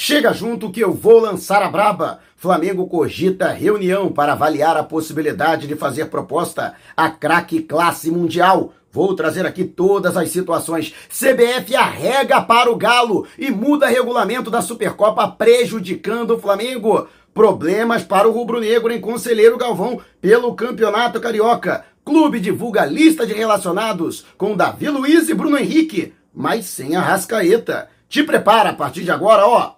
Chega junto que eu vou lançar a braba. Flamengo cogita reunião para avaliar a possibilidade de fazer proposta a craque classe mundial. Vou trazer aqui todas as situações. CBF arrega para o Galo e muda regulamento da Supercopa prejudicando o Flamengo. Problemas para o rubro-negro em Conselheiro Galvão pelo Campeonato Carioca. Clube divulga lista de relacionados com Davi Luiz e Bruno Henrique, mas sem a Rascaeta. Te prepara a partir de agora, ó.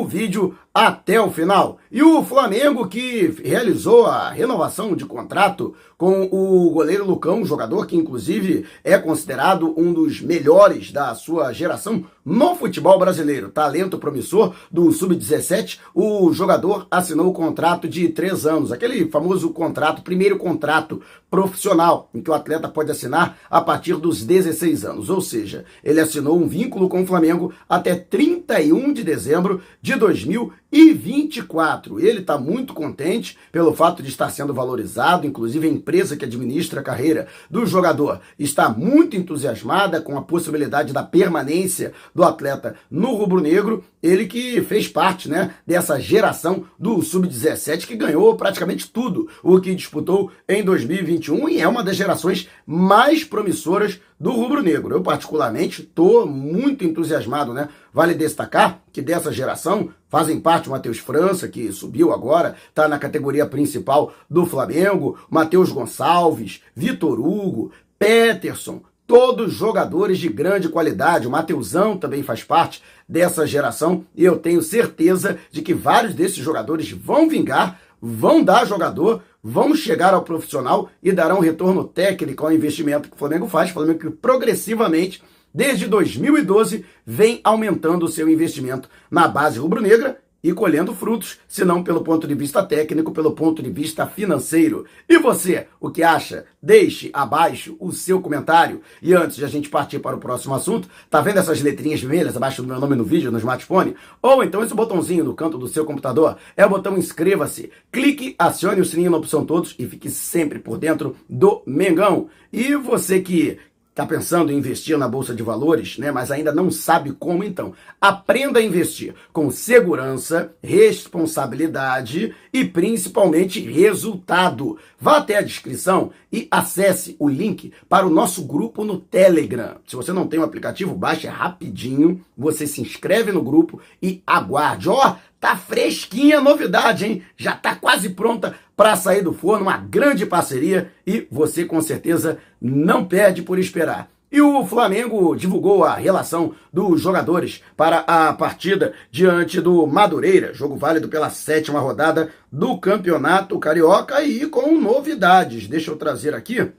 o vídeo até o final. E o Flamengo que realizou a renovação de contrato com o goleiro Lucão, jogador que inclusive é considerado um dos melhores da sua geração no futebol brasileiro. Talento promissor do Sub-17, o jogador assinou o contrato de três anos, aquele famoso contrato, primeiro contrato profissional, em que o atleta pode assinar a partir dos 16 anos. Ou seja, ele assinou um vínculo com o Flamengo até 31 de dezembro de 2024. Ele está muito contente pelo fato de estar sendo valorizado, inclusive a empresa que administra a carreira do jogador está muito entusiasmada com a possibilidade da permanência do atleta no rubro-negro. Ele que fez parte né, dessa geração do Sub-17 que ganhou praticamente tudo o que disputou em 2021 e é uma das gerações mais promissoras do rubro-negro. Eu, particularmente, estou muito entusiasmado, né? Vale destacar que dessa geração fazem parte o Matheus França, que subiu agora, está na categoria principal do Flamengo, Matheus Gonçalves, Vitor Hugo, Peterson, todos jogadores de grande qualidade. O Mateusão também faz parte dessa geração e eu tenho certeza de que vários desses jogadores vão vingar, vão dar jogador, vão chegar ao profissional e darão retorno técnico ao investimento que o Flamengo faz. O Flamengo que progressivamente, desde 2012, vem aumentando o seu investimento na base rubro-negra e colhendo frutos, se não pelo ponto de vista técnico, pelo ponto de vista financeiro. E você, o que acha? Deixe abaixo o seu comentário. E antes de a gente partir para o próximo assunto, tá vendo essas letrinhas vermelhas abaixo do meu nome no vídeo, no smartphone? Ou então esse botãozinho no canto do seu computador é o botão inscreva-se. Clique, acione o sininho na opção todos e fique sempre por dentro do Mengão. E você que está pensando em investir na bolsa de valores, né, mas ainda não sabe como, então aprenda a investir com segurança, responsabilidade e principalmente resultado. Vá até a descrição e acesse o link para o nosso grupo no Telegram. Se você não tem o aplicativo, baixe rapidinho, você se inscreve no grupo e aguarde. Ó, oh, tá fresquinha a novidade, hein? Já tá quase pronta para sair do forno, uma grande parceria e você com certeza não perde por esperar. E o Flamengo divulgou a relação dos jogadores para a partida diante do Madureira, jogo válido pela sétima rodada do Campeonato Carioca e com novidades. Deixa eu trazer aqui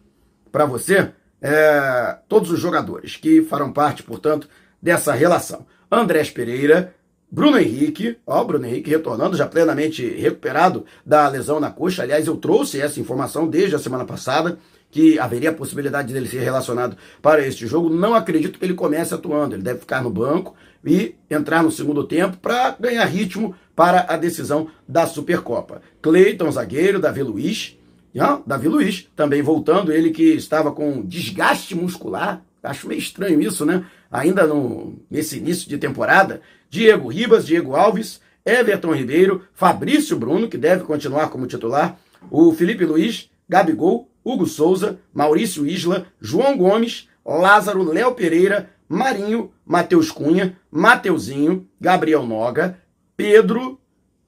para você é, todos os jogadores que farão parte, portanto, dessa relação. Andrés Pereira, Bruno Henrique, ó, Bruno Henrique retornando, já plenamente recuperado da lesão na coxa. Aliás, eu trouxe essa informação desde a semana passada, que haveria a possibilidade dele ser relacionado para este jogo. Não acredito que ele comece atuando. Ele deve ficar no banco e entrar no segundo tempo para ganhar ritmo para a decisão da Supercopa. Cleiton, zagueiro, Davi Luiz. ó, Davi Luiz também voltando, ele que estava com desgaste muscular. Acho meio estranho isso, né? Ainda no, nesse início de temporada. Diego Ribas, Diego Alves, Everton Ribeiro, Fabrício Bruno, que deve continuar como titular, o Felipe Luiz, Gabigol, Hugo Souza, Maurício Isla, João Gomes, Lázaro, Léo Pereira, Marinho, Matheus Cunha, Mateuzinho, Gabriel Noga, Pedro,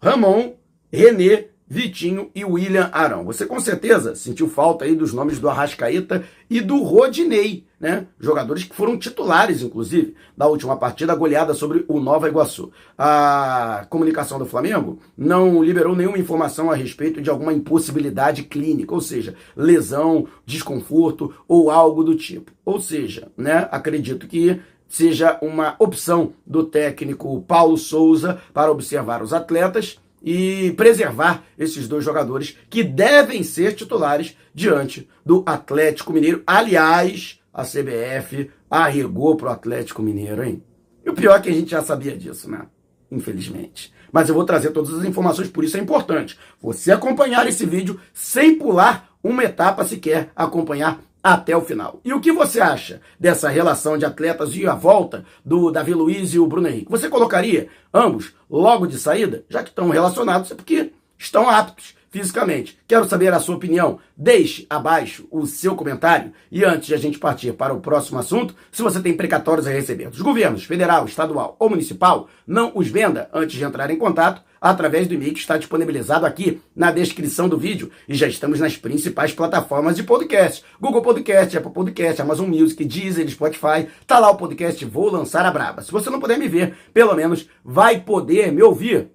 Ramon, Renê, Vitinho e William Arão. Você com certeza sentiu falta aí dos nomes do Arrascaeta e do Rodinei, né? Jogadores que foram titulares, inclusive, da última partida, goleada sobre o Nova Iguaçu. A comunicação do Flamengo não liberou nenhuma informação a respeito de alguma impossibilidade clínica, ou seja, lesão, desconforto ou algo do tipo. Ou seja, né? Acredito que seja uma opção do técnico Paulo Souza para observar os atletas e preservar esses dois jogadores que devem ser titulares diante do Atlético Mineiro. Aliás, a CBF arregou para o Atlético Mineiro, hein? E o pior é que a gente já sabia disso, né? Infelizmente. Mas eu vou trazer todas as informações, por isso é importante você acompanhar esse vídeo sem pular uma etapa se quer acompanhar até o final. E o que você acha dessa relação de atletas e a volta do Davi Luiz e o Bruno Henrique? Você colocaria ambos logo de saída, já que estão relacionados, é porque estão aptos fisicamente. Quero saber a sua opinião. Deixe abaixo o seu comentário. E antes de a gente partir para o próximo assunto, se você tem precatórios a receber dos governos federal, estadual ou municipal, não os venda antes de entrar em contato através do e-mail que está disponibilizado aqui na descrição do vídeo. E já estamos nas principais plataformas de podcast. Google Podcast, Apple Podcast, Amazon Music, Deezer, Spotify. Tá lá o podcast Vou Lançar a Braba. Se você não puder me ver, pelo menos vai poder me ouvir.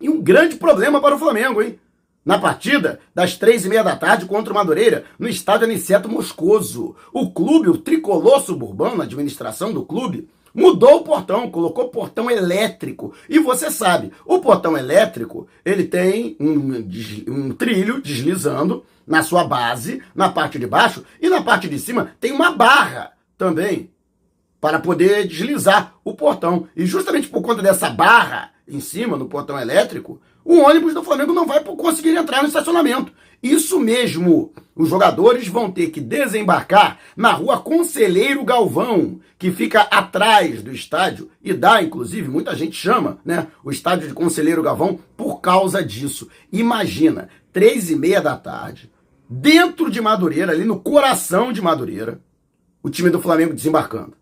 E um grande problema para o Flamengo, hein? Na partida das três e meia da tarde contra o Madureira, no estádio Aniceto Moscoso. O clube, o tricolor suburbano, a administração do clube, mudou o portão, colocou portão elétrico. E você sabe, o portão elétrico, ele tem um, um trilho deslizando na sua base, na parte de baixo, e na parte de cima tem uma barra também para poder deslizar o portão. E justamente por conta dessa barra em cima, no portão elétrico, o ônibus do Flamengo não vai conseguir entrar no estacionamento. Isso mesmo, os jogadores vão ter que desembarcar na rua Conselheiro Galvão, que fica atrás do estádio e dá, inclusive, muita gente chama, né, o estádio de Conselheiro Galvão por causa disso. Imagina, três e meia da tarde, dentro de Madureira, ali no coração de Madureira, o time do Flamengo desembarcando.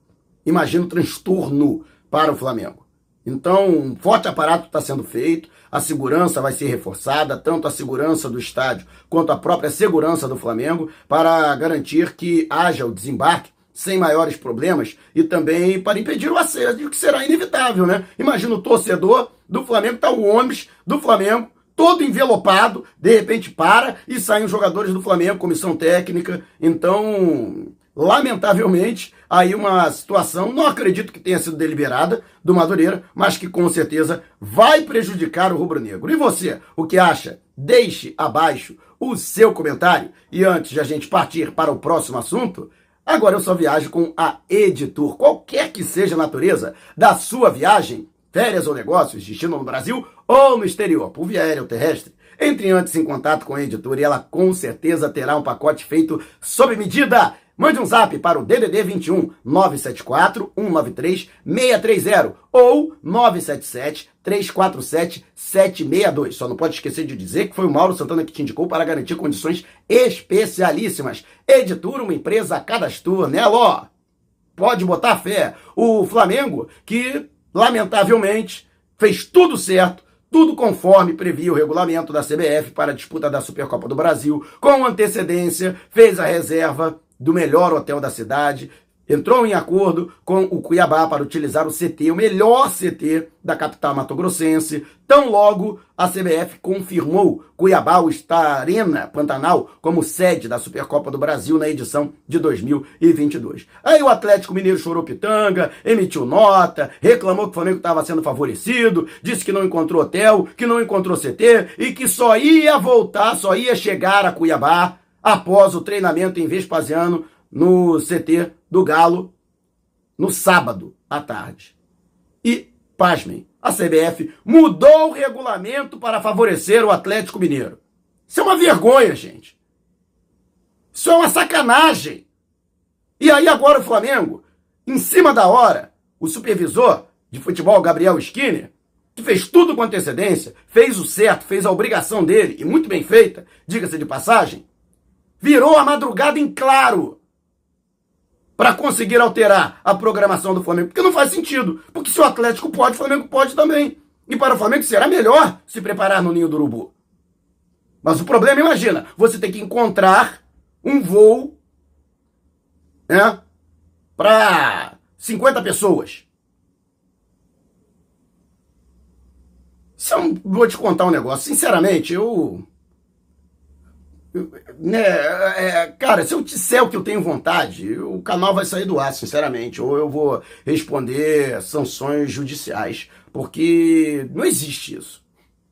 Imagina o transtorno para o Flamengo. Então, um forte aparato está sendo feito, a segurança vai ser reforçada, tanto a segurança do estádio quanto a própria segurança do Flamengo, para garantir que haja o desembarque sem maiores problemas e também para impedir o acesso, que será inevitável, né? Imagina o torcedor do Flamengo, tá o ônibus do Flamengo, todo envelopado, de repente para e saem os jogadores do Flamengo, comissão técnica. Então, lamentavelmente, aí uma situação, não acredito que tenha sido deliberada do Madureira, mas que com certeza vai prejudicar o rubro-negro. E você, o que acha? Deixe abaixo o seu comentário. E antes de a gente partir para o próximo assunto, agora eu só viajo com a Editor. Qualquer que seja a natureza da sua viagem, férias ou negócios, destino no Brasil ou no exterior, por via aérea ou terrestre, entre antes em contato com a Editor e ela com certeza terá um pacote feito sob medida Mande um zap para o DDD 21 974 193 630 ou 977 347 762. Só não pode esquecer de dizer que foi o Mauro Santana que te indicou para garantir condições especialíssimas. Editura, uma empresa cadastro, né, Ló? Pode botar fé. O Flamengo, que lamentavelmente fez tudo certo, tudo conforme previa o regulamento da CBF para a disputa da Supercopa do Brasil, com antecedência, fez a reserva do melhor hotel da cidade, entrou em acordo com o Cuiabá para utilizar o CT, o melhor CT da capital matogrossense. Tão logo a CBF confirmou Cuiabá, o Arena Pantanal, como sede da Supercopa do Brasil na edição de 2022. Aí o Atlético Mineiro chorou pitanga, emitiu nota, reclamou que o Flamengo estava sendo favorecido, disse que não encontrou hotel, que não encontrou CT e que só ia voltar, só ia chegar a Cuiabá após o treinamento em Vespasiano no CT do Galo no sábado à tarde. E, pasmem, a CBF mudou o regulamento para favorecer o Atlético Mineiro. Isso é uma vergonha, gente. Isso é uma sacanagem. E aí agora o Flamengo, em cima da hora, o supervisor de futebol, Gabriel Skinner, que fez tudo com antecedência, fez o certo, fez a obrigação dele, e muito bem feita, diga-se de passagem, virou a madrugada em claro para conseguir alterar a programação do Flamengo. Porque não faz sentido. Porque se o Atlético pode, o Flamengo pode também. E para o Flamengo será melhor se preparar no ninho do urubu. Mas o problema, imagina, você tem que encontrar um voo né, para 50 pessoas. Eu vou te contar um negócio, sinceramente, eu né, é, cara, se eu disser o que eu tenho vontade, o canal vai sair do ar, sinceramente. Ou eu vou responder sanções judiciais. Porque não existe isso.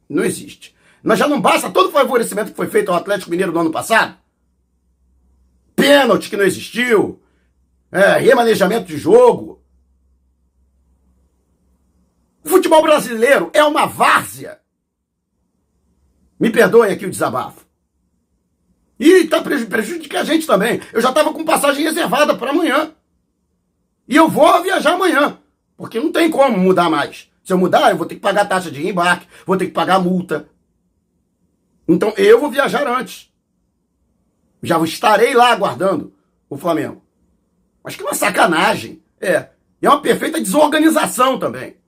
Não existe. Mas já não basta todo o favorecimento que foi feito ao Atlético Mineiro no ano passado? Pênalti que não existiu. É, remanejamento de jogo. O futebol brasileiro é uma várzea. Me perdoem aqui o desabafo. E tá prejudica a gente também. Eu já tava com passagem reservada para amanhã. E eu vou viajar amanhã. Porque não tem como mudar mais. Se eu mudar, eu vou ter que pagar taxa de embarque, vou ter que pagar multa. Então eu vou viajar antes. Já estarei lá aguardando o Flamengo. Mas que uma sacanagem. É. E é uma perfeita desorganização também.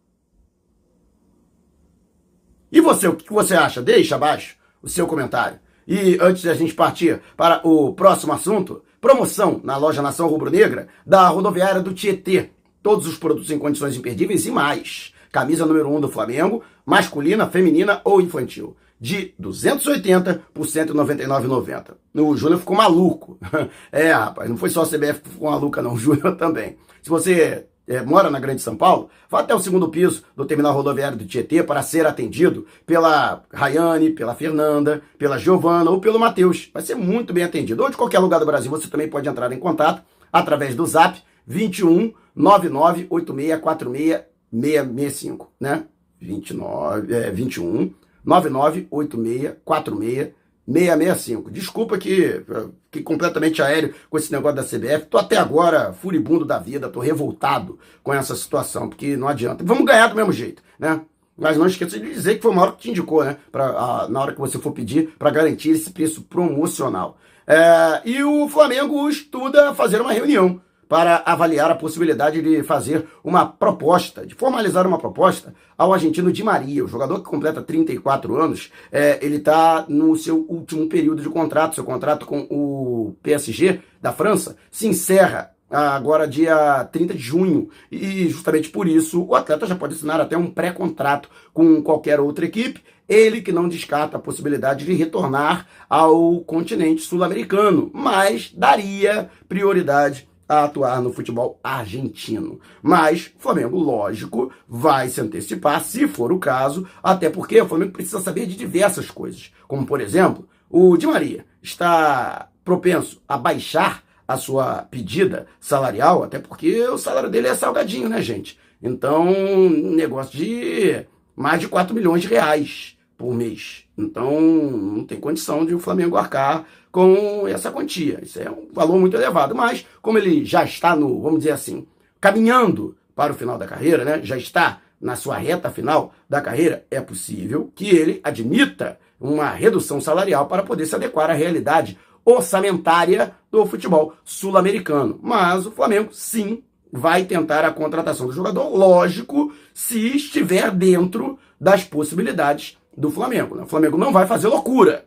E você, o que você acha? Deixa abaixo o seu comentário. E antes de a gente partir para o próximo assunto, promoção na loja Nação Rubro-Negra da rodoviária do Tietê. Todos os produtos em condições imperdíveis e mais. Camisa número 1 um do Flamengo, masculina, feminina ou infantil. De 280 por 199,90. O Júnior ficou maluco. É, rapaz, não foi só a CBF que ficou maluca, não. O Júnior também. Se você é, mora na Grande São Paulo, vá até o segundo piso do terminal rodoviário do Tietê para ser atendido pela Rayane, pela Fernanda, pela Giovana ou pelo Matheus. Vai ser muito bem atendido. Ou de qualquer lugar do Brasil, você também pode entrar em contato através do zap 21 998646 665, né? 29, é, 21 998646 665. Desculpa que, que completamente aéreo com esse negócio da CBF. Tô até agora furibundo da vida, tô revoltado com essa situação, porque não adianta. Vamos ganhar do mesmo jeito, né? Mas não esqueça de dizer que foi uma hora que te indicou, né? Pra, a, na hora que você for pedir para garantir esse preço promocional. É, e o Flamengo estuda fazer uma reunião para avaliar a possibilidade de fazer uma proposta, de formalizar uma proposta ao argentino Di Maria, o jogador que completa 34 anos, é, ele está no seu último período de contrato, seu contrato com o PSG da França se encerra agora dia 30 de junho. E justamente por isso o atleta já pode assinar até um pré-contrato com qualquer outra equipe. Ele que não descarta a possibilidade de retornar ao continente sul-americano, mas daria prioridade a atuar no futebol argentino. Mas Flamengo, lógico, vai se antecipar, se for o caso, até porque o Flamengo precisa saber de diversas coisas. Como, por exemplo, o Di Maria está propenso a baixar a sua pedida salarial, até porque o salário dele é salgadinho, né, gente? Então, negócio de mais de 4 milhões de reais por mês. Então, não tem condição de o Flamengo arcar com essa quantia. Isso é um valor muito elevado. Mas, como ele já está no, vamos dizer assim, caminhando para o final da carreira, né? já está na sua reta final da carreira, é possível que ele admita uma redução salarial para poder se adequar à realidade orçamentária do futebol sul-americano. Mas o Flamengo, sim, vai tentar a contratação do jogador, lógico, se estiver dentro das possibilidades do Flamengo. Né? O Flamengo não vai fazer loucura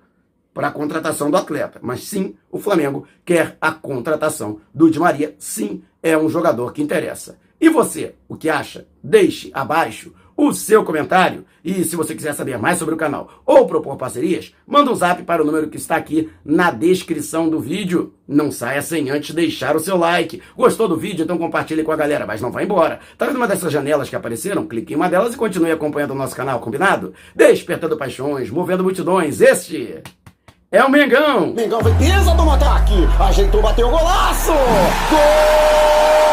para a contratação do atleta, mas sim o Flamengo quer a contratação do Di Maria. Sim, é um jogador que interessa. E você, o que acha? Deixe abaixo o seu comentário. E se você quiser saber mais sobre o canal ou propor parcerias, manda um zap para o número que está aqui na descrição do vídeo. Não saia sem antes deixar o seu like. Gostou do vídeo? Então compartilhe com a galera, mas não vá embora. Tá vendo uma dessas janelas que apareceram? Clique em uma delas e continue acompanhando o nosso canal, combinado? Despertando paixões, movendo multidões. Este é o Mengão. Mengão vem pisa do ataque. Ajeitou, bateu o golaço. Gol!